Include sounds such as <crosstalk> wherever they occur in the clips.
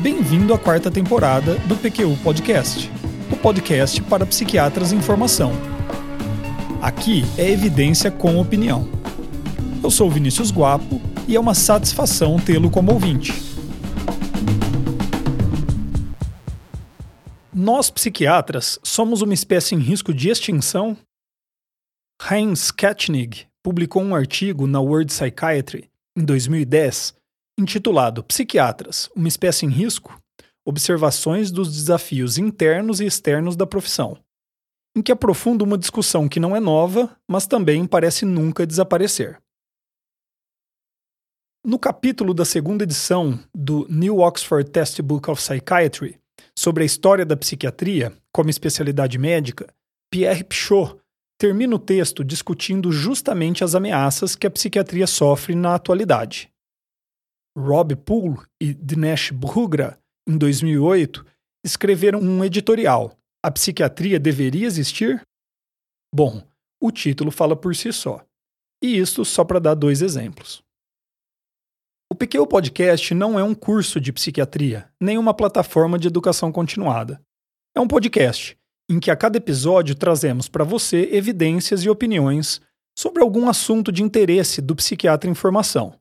Bem-vindo à quarta temporada do PQU Podcast, o podcast para psiquiatras em formação. Aqui é evidência com opinião. Eu sou Vinícius Guapo e é uma satisfação tê-lo como ouvinte. Nós, psiquiatras, somos uma espécie em risco de extinção? Heinz Ketchnig publicou um artigo na World Psychiatry em 2010 intitulado Psiquiatras, uma espécie em risco? Observações dos desafios internos e externos da profissão, em que aprofunda uma discussão que não é nova, mas também parece nunca desaparecer. No capítulo da segunda edição do New Oxford Textbook of Psychiatry sobre a história da psiquiatria como especialidade médica, Pierre Pichot termina o texto discutindo justamente as ameaças que a psiquiatria sofre na atualidade. Rob Poole e Dinesh Brugra, em 2008, escreveram um editorial: A psiquiatria deveria existir? Bom, o título fala por si só. E isso só para dar dois exemplos. O PQ Podcast não é um curso de psiquiatria, nem uma plataforma de educação continuada. É um podcast em que a cada episódio trazemos para você evidências e opiniões sobre algum assunto de interesse do psiquiatra em formação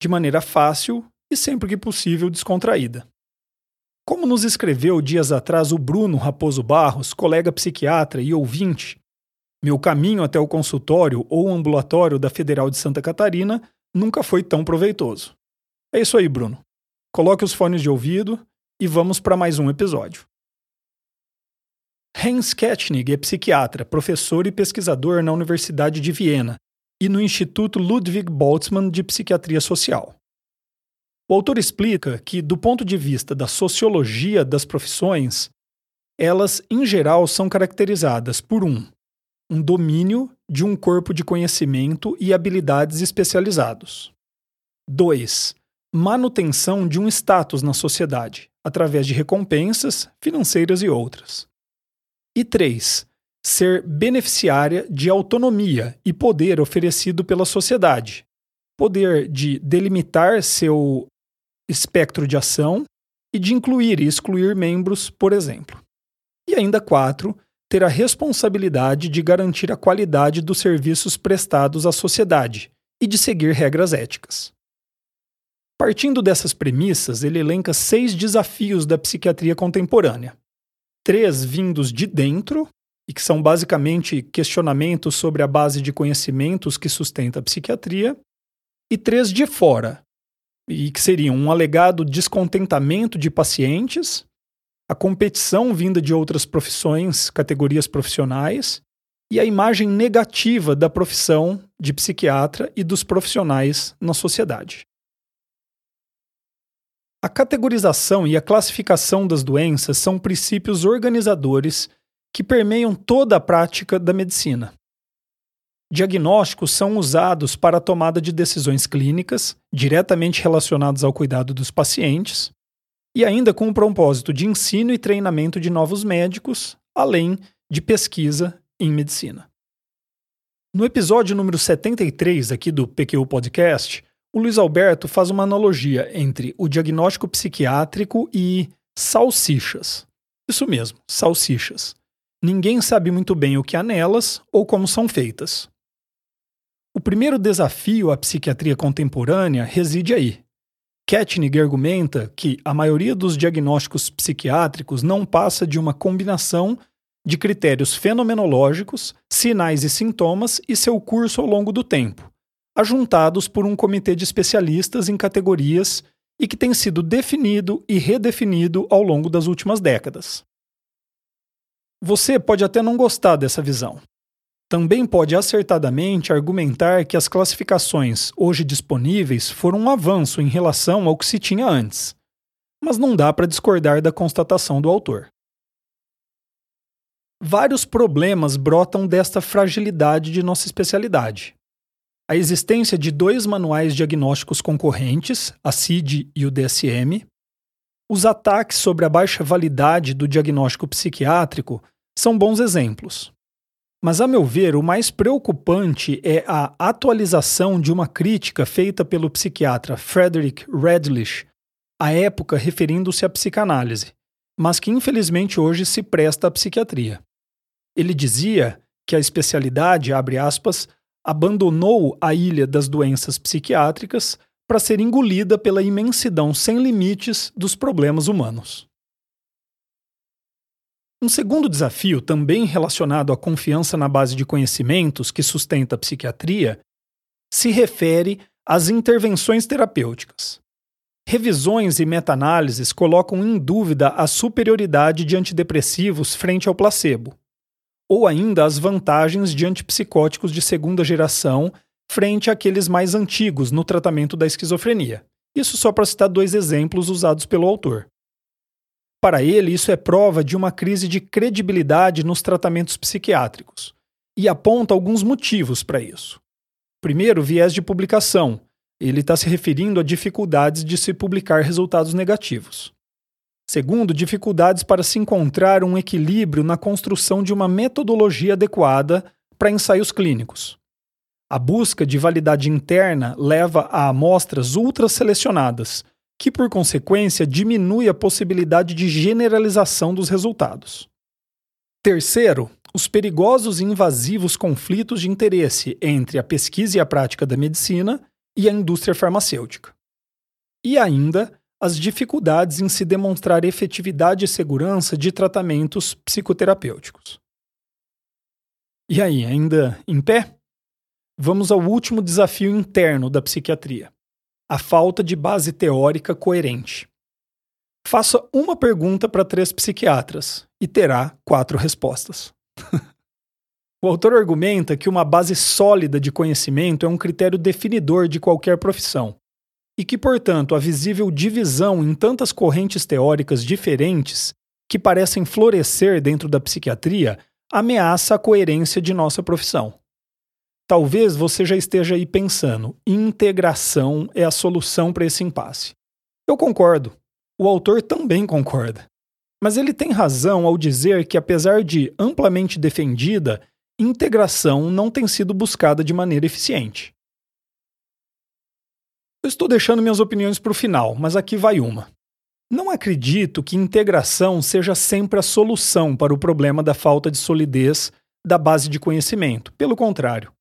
de maneira fácil e sempre que possível descontraída. Como nos escreveu dias atrás o Bruno Raposo Barros, colega psiquiatra e ouvinte, meu caminho até o consultório ou ambulatório da Federal de Santa Catarina nunca foi tão proveitoso. É isso aí, Bruno. Coloque os fones de ouvido e vamos para mais um episódio. Hans Ketchnig é psiquiatra, professor e pesquisador na Universidade de Viena e no Instituto Ludwig Boltzmann de Psiquiatria Social. O autor explica que, do ponto de vista da sociologia das profissões, elas, em geral, são caracterizadas por um, um domínio de um corpo de conhecimento e habilidades especializados. 2. Manutenção de um status na sociedade, através de recompensas financeiras e outras. E 3 ser beneficiária de autonomia e poder oferecido pela sociedade. Poder de delimitar seu espectro de ação e de incluir e excluir membros, por exemplo. E ainda quatro, ter a responsabilidade de garantir a qualidade dos serviços prestados à sociedade e de seguir regras éticas. Partindo dessas premissas, ele elenca seis desafios da psiquiatria contemporânea. Três vindos de dentro, e que são basicamente questionamentos sobre a base de conhecimentos que sustenta a psiquiatria, e três de fora, e que seriam um alegado descontentamento de pacientes, a competição vinda de outras profissões, categorias profissionais, e a imagem negativa da profissão de psiquiatra e dos profissionais na sociedade. A categorização e a classificação das doenças são princípios organizadores que permeiam toda a prática da medicina. Diagnósticos são usados para a tomada de decisões clínicas, diretamente relacionadas ao cuidado dos pacientes, e ainda com o propósito de ensino e treinamento de novos médicos, além de pesquisa em medicina. No episódio número 73 aqui do PQ Podcast, o Luiz Alberto faz uma analogia entre o diagnóstico psiquiátrico e salsichas. Isso mesmo, salsichas. Ninguém sabe muito bem o que há nelas ou como são feitas. O primeiro desafio à psiquiatria contemporânea reside aí. Ketchnig argumenta que a maioria dos diagnósticos psiquiátricos não passa de uma combinação de critérios fenomenológicos, sinais e sintomas e seu curso ao longo do tempo, ajuntados por um comitê de especialistas em categorias e que tem sido definido e redefinido ao longo das últimas décadas. Você pode até não gostar dessa visão. Também pode acertadamente argumentar que as classificações hoje disponíveis foram um avanço em relação ao que se tinha antes, mas não dá para discordar da constatação do autor. Vários problemas brotam desta fragilidade de nossa especialidade. A existência de dois manuais diagnósticos concorrentes, a CID e o DSM, os ataques sobre a baixa validade do diagnóstico psiquiátrico são bons exemplos. Mas, a meu ver, o mais preocupante é a atualização de uma crítica feita pelo psiquiatra Frederick Redlich à época referindo-se à psicanálise, mas que infelizmente hoje se presta à psiquiatria. Ele dizia que a especialidade, abre aspas, abandonou a ilha das doenças psiquiátricas para ser engolida pela imensidão sem limites dos problemas humanos. Um segundo desafio, também relacionado à confiança na base de conhecimentos que sustenta a psiquiatria, se refere às intervenções terapêuticas. Revisões e meta-análises colocam em dúvida a superioridade de antidepressivos frente ao placebo, ou ainda as vantagens de antipsicóticos de segunda geração frente àqueles mais antigos no tratamento da esquizofrenia. Isso só para citar dois exemplos usados pelo autor. Para ele, isso é prova de uma crise de credibilidade nos tratamentos psiquiátricos e aponta alguns motivos para isso. Primeiro, viés de publicação. Ele está se referindo a dificuldades de se publicar resultados negativos. Segundo, dificuldades para se encontrar um equilíbrio na construção de uma metodologia adequada para ensaios clínicos. A busca de validade interna leva a amostras ultra-selecionadas, que por consequência diminui a possibilidade de generalização dos resultados. Terceiro, os perigosos e invasivos conflitos de interesse entre a pesquisa e a prática da medicina e a indústria farmacêutica. E ainda, as dificuldades em se demonstrar efetividade e segurança de tratamentos psicoterapêuticos. E aí, ainda em pé? Vamos ao último desafio interno da psiquiatria: a falta de base teórica coerente. Faça uma pergunta para três psiquiatras e terá quatro respostas. <laughs> o autor argumenta que uma base sólida de conhecimento é um critério definidor de qualquer profissão e que, portanto, a visível divisão em tantas correntes teóricas diferentes que parecem florescer dentro da psiquiatria ameaça a coerência de nossa profissão. Talvez você já esteja aí pensando: integração é a solução para esse impasse. Eu concordo. O autor também concorda. Mas ele tem razão ao dizer que, apesar de amplamente defendida, integração não tem sido buscada de maneira eficiente. Eu estou deixando minhas opiniões para o final, mas aqui vai uma. Não acredito que integração seja sempre a solução para o problema da falta de solidez da base de conhecimento. Pelo contrário.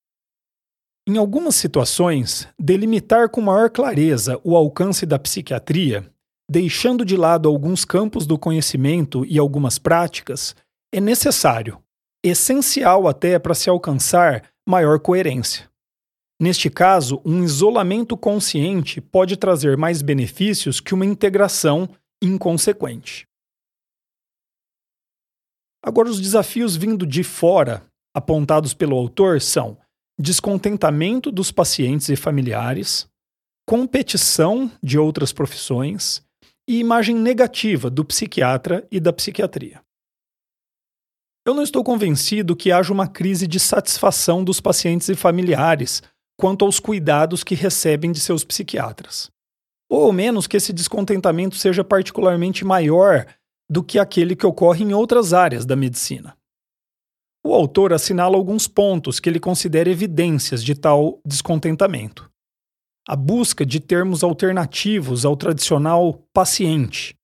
Em algumas situações, delimitar com maior clareza o alcance da psiquiatria, deixando de lado alguns campos do conhecimento e algumas práticas, é necessário, essencial até para se alcançar maior coerência. Neste caso, um isolamento consciente pode trazer mais benefícios que uma integração inconsequente. Agora, os desafios vindo de fora, apontados pelo autor, são descontentamento dos pacientes e familiares, competição de outras profissões e imagem negativa do psiquiatra e da psiquiatria. Eu não estou convencido que haja uma crise de satisfação dos pacientes e familiares quanto aos cuidados que recebem de seus psiquiatras. Ou ao menos que esse descontentamento seja particularmente maior do que aquele que ocorre em outras áreas da medicina. O autor assinala alguns pontos que ele considera evidências de tal descontentamento. A busca de termos alternativos ao tradicional paciente,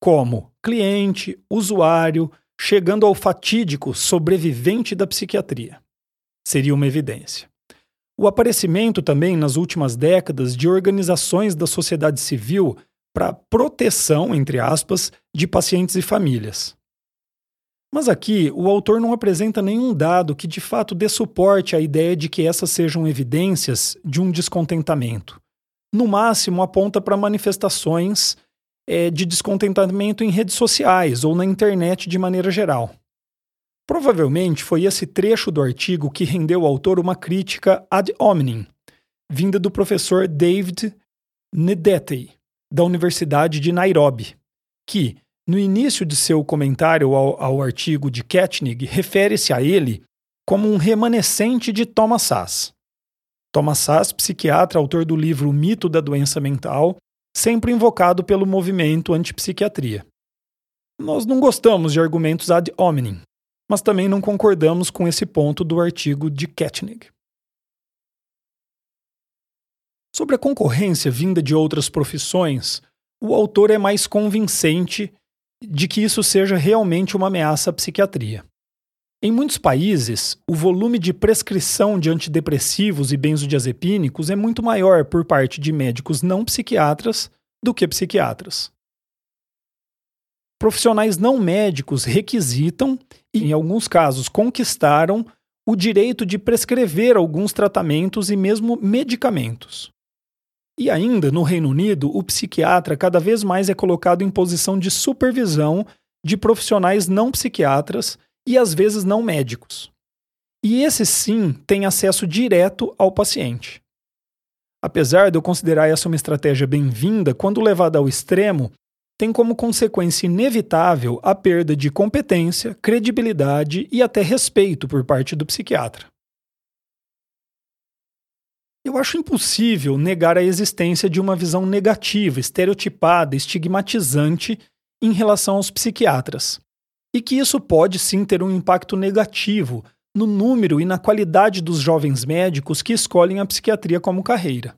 como cliente, usuário, chegando ao fatídico sobrevivente da psiquiatria. Seria uma evidência. O aparecimento também, nas últimas décadas, de organizações da sociedade civil para proteção, entre aspas, de pacientes e famílias. Mas aqui, o autor não apresenta nenhum dado que de fato dê suporte à ideia de que essas sejam evidências de um descontentamento. No máximo, aponta para manifestações é, de descontentamento em redes sociais ou na internet de maneira geral. Provavelmente foi esse trecho do artigo que rendeu ao autor uma crítica ad hominem, vinda do professor David Ndete, da Universidade de Nairobi, que, no início de seu comentário ao, ao artigo de Ketnig, refere-se a ele como um remanescente de Thomas Sass. Thomas Sass, psiquiatra, autor do livro O Mito da Doença Mental, sempre invocado pelo movimento antipsiquiatria. Nós não gostamos de argumentos ad hominem, mas também não concordamos com esse ponto do artigo de Ketnig. Sobre a concorrência vinda de outras profissões, o autor é mais convincente de que isso seja realmente uma ameaça à psiquiatria. Em muitos países, o volume de prescrição de antidepressivos e benzodiazepínicos é muito maior por parte de médicos não psiquiatras do que psiquiatras. Profissionais não médicos requisitam e, em alguns casos, conquistaram o direito de prescrever alguns tratamentos e mesmo medicamentos. E ainda, no Reino Unido, o psiquiatra cada vez mais é colocado em posição de supervisão de profissionais não psiquiatras e às vezes não médicos. E esse sim tem acesso direto ao paciente. Apesar de eu considerar essa uma estratégia bem-vinda, quando levada ao extremo, tem como consequência inevitável a perda de competência, credibilidade e até respeito por parte do psiquiatra. Eu acho impossível negar a existência de uma visão negativa, estereotipada, estigmatizante em relação aos psiquiatras e que isso pode sim ter um impacto negativo no número e na qualidade dos jovens médicos que escolhem a psiquiatria como carreira.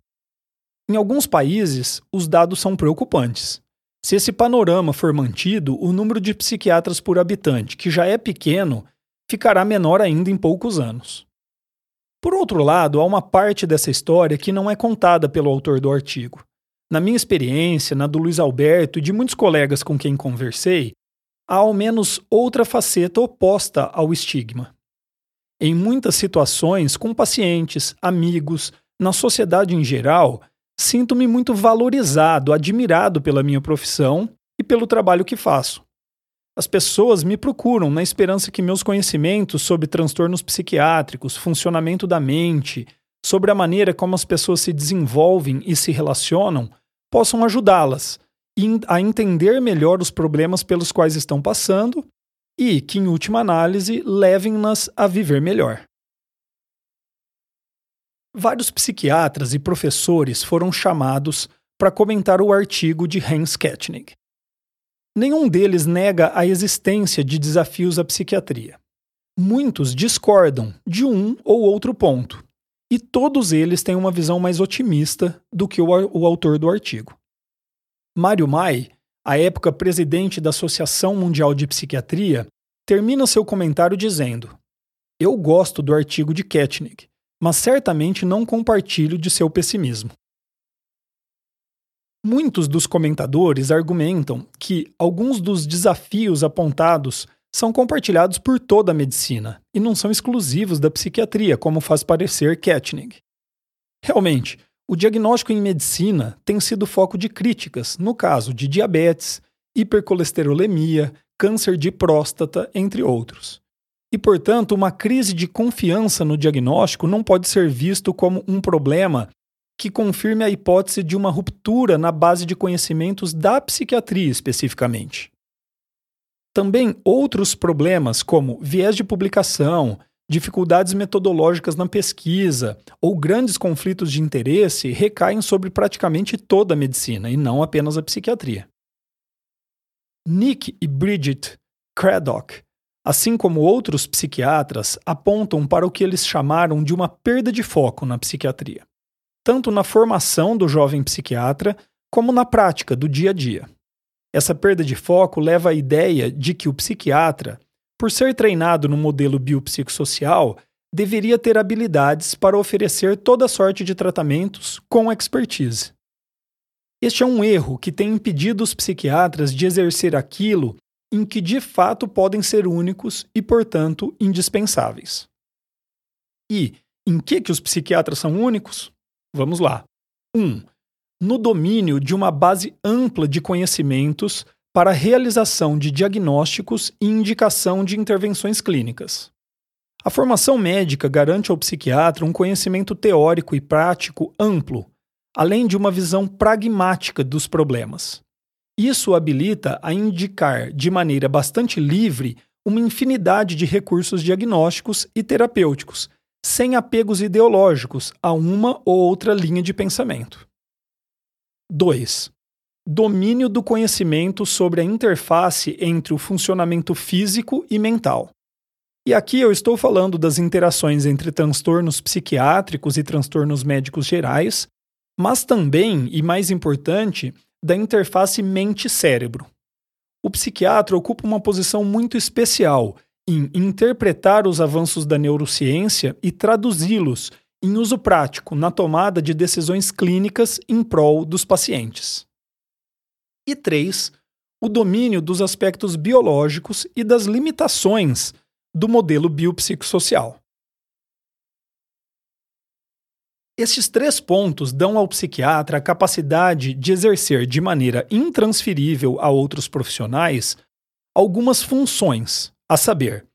Em alguns países, os dados são preocupantes. Se esse panorama for mantido, o número de psiquiatras por habitante, que já é pequeno, ficará menor ainda em poucos anos. Por outro lado, há uma parte dessa história que não é contada pelo autor do artigo. Na minha experiência, na do Luiz Alberto e de muitos colegas com quem conversei, há ao menos outra faceta oposta ao estigma. Em muitas situações, com pacientes, amigos, na sociedade em geral, sinto-me muito valorizado, admirado pela minha profissão e pelo trabalho que faço. As pessoas me procuram na esperança que meus conhecimentos sobre transtornos psiquiátricos, funcionamento da mente, sobre a maneira como as pessoas se desenvolvem e se relacionam, possam ajudá-las a entender melhor os problemas pelos quais estão passando e que, em última análise, levem-nas a viver melhor. Vários psiquiatras e professores foram chamados para comentar o artigo de Hans Ketchnig. Nenhum deles nega a existência de desafios à psiquiatria. Muitos discordam de um ou outro ponto, e todos eles têm uma visão mais otimista do que o, o autor do artigo. Mário Mai, à época presidente da Associação Mundial de Psiquiatria, termina seu comentário dizendo: Eu gosto do artigo de Ketchnig, mas certamente não compartilho de seu pessimismo. Muitos dos comentadores argumentam que alguns dos desafios apontados são compartilhados por toda a medicina e não são exclusivos da psiquiatria, como faz parecer Ketchnig. Realmente, o diagnóstico em medicina tem sido foco de críticas no caso de diabetes, hipercolesterolemia, câncer de próstata, entre outros. E, portanto, uma crise de confiança no diagnóstico não pode ser visto como um problema que confirme a hipótese de uma ruptura na base de conhecimentos da psiquiatria especificamente. Também outros problemas, como viés de publicação, dificuldades metodológicas na pesquisa ou grandes conflitos de interesse recaem sobre praticamente toda a medicina e não apenas a psiquiatria. Nick e Bridget Craddock, assim como outros psiquiatras, apontam para o que eles chamaram de uma perda de foco na psiquiatria, tanto na formação do jovem psiquiatra como na prática do dia a dia. Essa perda de foco leva à ideia de que o psiquiatra por ser treinado no modelo biopsicossocial, deveria ter habilidades para oferecer toda sorte de tratamentos com expertise. Este é um erro que tem impedido os psiquiatras de exercer aquilo em que de fato podem ser únicos e, portanto, indispensáveis. E em que, que os psiquiatras são únicos? Vamos lá. 1. Um, no domínio de uma base ampla de conhecimentos para a realização de diagnósticos e indicação de intervenções clínicas. A formação médica garante ao psiquiatra um conhecimento teórico e prático amplo, além de uma visão pragmática dos problemas. Isso habilita a indicar de maneira bastante livre uma infinidade de recursos diagnósticos e terapêuticos, sem apegos ideológicos a uma ou outra linha de pensamento. 2 domínio do conhecimento sobre a interface entre o funcionamento físico e mental. E aqui eu estou falando das interações entre transtornos psiquiátricos e transtornos médicos gerais, mas também, e mais importante, da interface mente-cérebro. O psiquiatra ocupa uma posição muito especial em interpretar os avanços da neurociência e traduzi-los em uso prático na tomada de decisões clínicas em prol dos pacientes. E 3. O domínio dos aspectos biológicos e das limitações do modelo biopsicossocial. Estes três pontos dão ao psiquiatra a capacidade de exercer de maneira intransferível a outros profissionais algumas funções, a saber,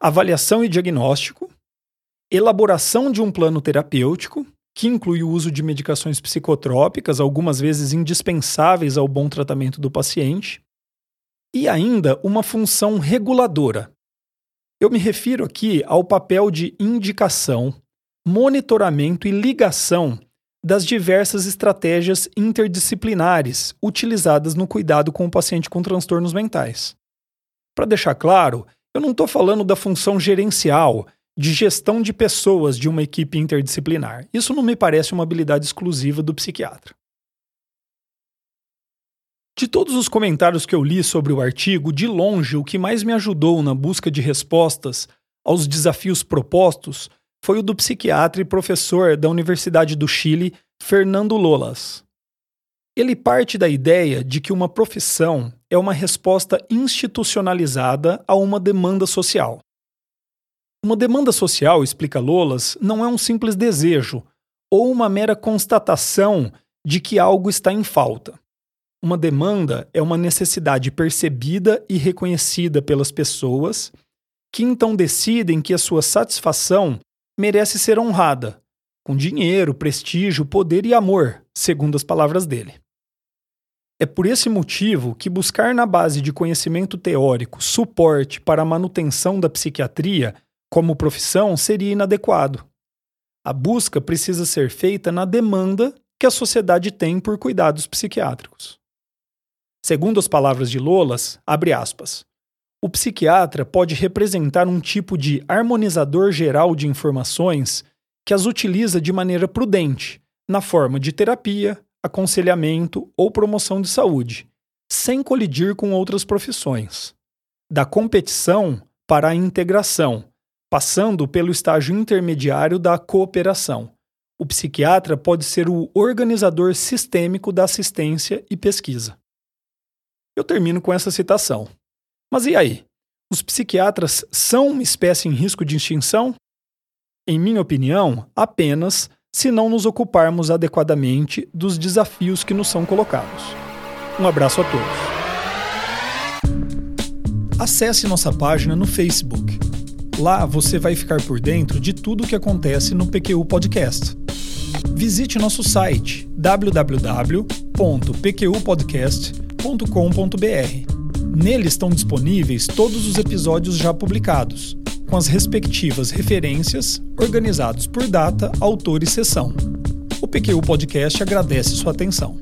avaliação e diagnóstico, elaboração de um plano terapêutico, que inclui o uso de medicações psicotrópicas, algumas vezes indispensáveis ao bom tratamento do paciente, e ainda uma função reguladora. Eu me refiro aqui ao papel de indicação, monitoramento e ligação das diversas estratégias interdisciplinares utilizadas no cuidado com o paciente com transtornos mentais. Para deixar claro, eu não estou falando da função gerencial, de gestão de pessoas de uma equipe interdisciplinar. Isso não me parece uma habilidade exclusiva do psiquiatra. De todos os comentários que eu li sobre o artigo, de longe o que mais me ajudou na busca de respostas aos desafios propostos foi o do psiquiatra e professor da Universidade do Chile, Fernando Lolas. Ele parte da ideia de que uma profissão é uma resposta institucionalizada a uma demanda social. Uma demanda social, explica Lolas, não é um simples desejo ou uma mera constatação de que algo está em falta. Uma demanda é uma necessidade percebida e reconhecida pelas pessoas, que então decidem que a sua satisfação merece ser honrada, com dinheiro, prestígio, poder e amor, segundo as palavras dele. É por esse motivo que buscar na base de conhecimento teórico suporte para a manutenção da psiquiatria como profissão seria inadequado. A busca precisa ser feita na demanda que a sociedade tem por cuidados psiquiátricos. Segundo as palavras de Lolas, abre aspas, o psiquiatra pode representar um tipo de harmonizador geral de informações que as utiliza de maneira prudente, na forma de terapia, aconselhamento ou promoção de saúde, sem colidir com outras profissões. Da competição para a integração, passando pelo estágio intermediário da cooperação. O psiquiatra pode ser o organizador sistêmico da assistência e pesquisa. Eu termino com essa citação. Mas e aí? Os psiquiatras são uma espécie em risco de extinção? Em minha opinião, apenas se não nos ocuparmos adequadamente dos desafios que nos são colocados. Um abraço a todos. Acesse nossa página no Facebook. Lá você vai ficar por dentro de tudo o que acontece no PQU Podcast. Visite nosso site www.pqpodcast.com.br Nele estão disponíveis todos os episódios já publicados, com as respectivas referências, organizados por data, autor e sessão. O PQ Podcast agradece sua atenção.